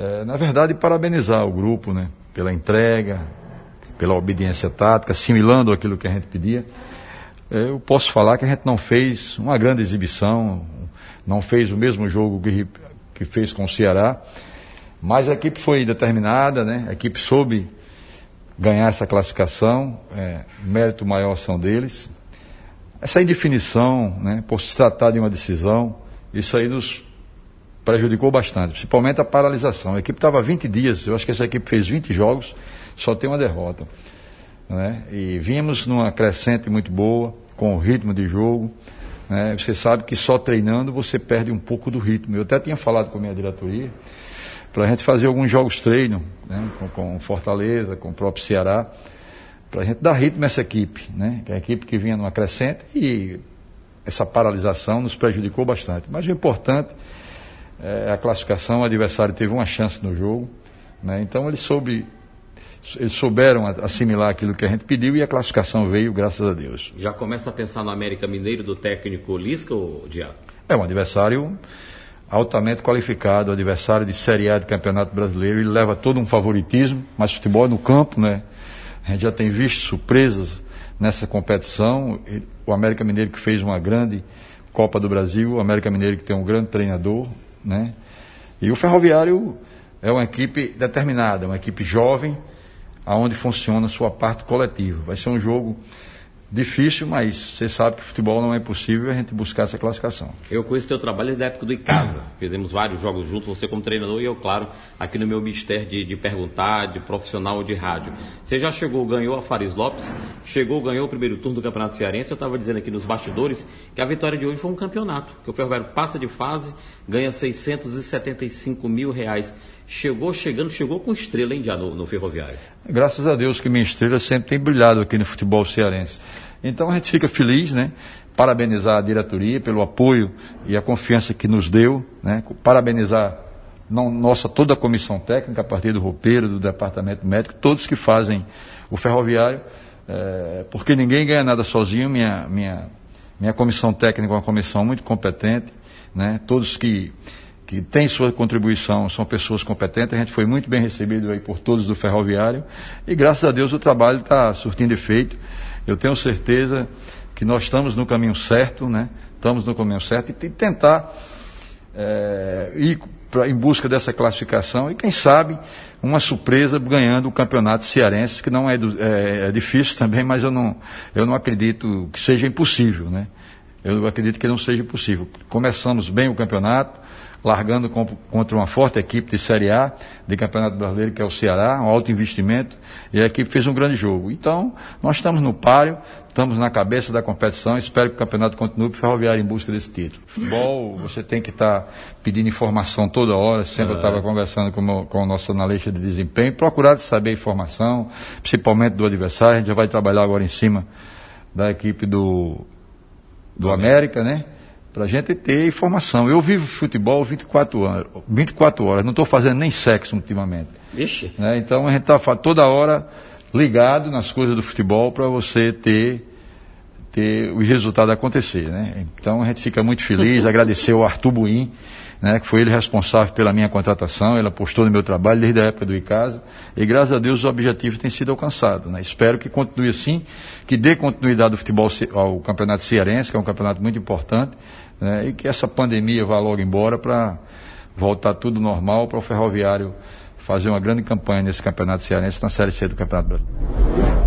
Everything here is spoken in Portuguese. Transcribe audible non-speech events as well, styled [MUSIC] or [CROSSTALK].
É, na verdade, parabenizar o grupo, né? Pela entrega, pela obediência tática, assimilando aquilo que a gente pedia. É, eu posso falar que a gente não fez uma grande exibição, não fez o mesmo jogo que, que fez com o Ceará, mas a equipe foi determinada, né? A equipe soube ganhar essa classificação, é, mérito maior são deles. Essa indefinição, né, por se tratar de uma decisão, isso aí nos prejudicou bastante, principalmente a paralisação. A equipe estava 20 dias, eu acho que essa equipe fez 20 jogos, só tem uma derrota. Né? E vínhamos numa crescente muito boa, com o ritmo de jogo. Né? Você sabe que só treinando você perde um pouco do ritmo. Eu até tinha falado com a minha diretoria para a gente fazer alguns jogos treino, né? com, com Fortaleza, com o próprio Ceará, para a gente dar ritmo a essa equipe, né? que é a equipe que vinha numa crescente e essa paralisação nos prejudicou bastante. Mas o importante é a classificação, o adversário teve uma chance no jogo, né? então ele soube eles souberam assimilar aquilo que a gente pediu e a classificação veio, graças a Deus. Já começa a pensar no América Mineiro do técnico Lisca ou Diabo? É um adversário altamente qualificado, adversário de Série A do Campeonato Brasileiro, ele leva todo um favoritismo, mas futebol é no campo, né? A gente já tem visto surpresas nessa competição. O América Mineiro que fez uma grande Copa do Brasil, o América Mineiro que tem um grande treinador, né? E o Ferroviário é uma equipe determinada, uma equipe jovem, aonde funciona a sua parte coletiva. Vai ser um jogo difícil, mas você sabe que futebol não é possível a gente buscar essa classificação. Eu conheço o teu trabalho desde a época do Icasa. Fizemos vários jogos juntos, você como treinador e eu, claro, aqui no meu mistério de, de perguntar, de profissional de rádio. Você já chegou, ganhou a Faris Lopes, chegou, ganhou o primeiro turno do Campeonato Cearense. Eu estava dizendo aqui nos bastidores que a vitória de hoje foi um campeonato, que o Ferroviário passa de fase, ganha 675 mil reais chegou chegando, chegou com estrela, hein, já no, no Ferroviário. Graças a Deus que minha estrela sempre tem brilhado aqui no futebol cearense. Então a gente fica feliz, né? Parabenizar a diretoria pelo apoio e a confiança que nos deu, né? Parabenizar não, nossa toda a comissão técnica, a partir do roupeiro, do departamento médico, todos que fazem o ferroviário, é, porque ninguém ganha nada sozinho. Minha, minha, minha comissão técnica é uma comissão muito competente, né? Todos que que tem sua contribuição, são pessoas competentes, a gente foi muito bem recebido aí por todos do ferroviário e graças a Deus o trabalho está surtindo efeito. Eu tenho certeza que nós estamos no caminho certo, né? Estamos no caminho certo e tentar é, ir pra, em busca dessa classificação e quem sabe uma surpresa ganhando o campeonato cearense, que não é, do, é, é difícil [LAUGHS] também, mas eu não, eu não acredito que seja impossível, né? Eu acredito que não seja possível. Começamos bem o campeonato, largando contra uma forte equipe de Série A, de Campeonato Brasileiro, que é o Ceará, um alto investimento, e a equipe fez um grande jogo. Então, nós estamos no páreo, estamos na cabeça da competição, espero que o campeonato continue para o Ferroviário em busca desse título. Futebol, você tem que estar tá pedindo informação toda hora, sempre é. eu estava conversando com, o, com o nosso analista de desempenho, procurar saber informação, principalmente do adversário, a gente já vai trabalhar agora em cima da equipe do, do América, né? Para a gente ter informação. Eu vivo futebol 24 horas, 24 horas não estou fazendo nem sexo ultimamente. Vixe. Né? Então a gente está toda hora ligado nas coisas do futebol para você ter ter o resultado acontecer, né? Então a gente fica muito feliz, [LAUGHS] agradecer ao Arthur Buim, né, que foi ele responsável pela minha contratação, ele apostou no meu trabalho desde a época do ICASA, e graças a Deus os objetivos têm sido alcançados. Né? Espero que continue assim, que dê continuidade ao futebol ao campeonato cearense, que é um campeonato muito importante, né, e que essa pandemia vá logo embora para voltar tudo normal para o ferroviário fazer uma grande campanha nesse campeonato cearense na Série C do Campeonato Brasileiro.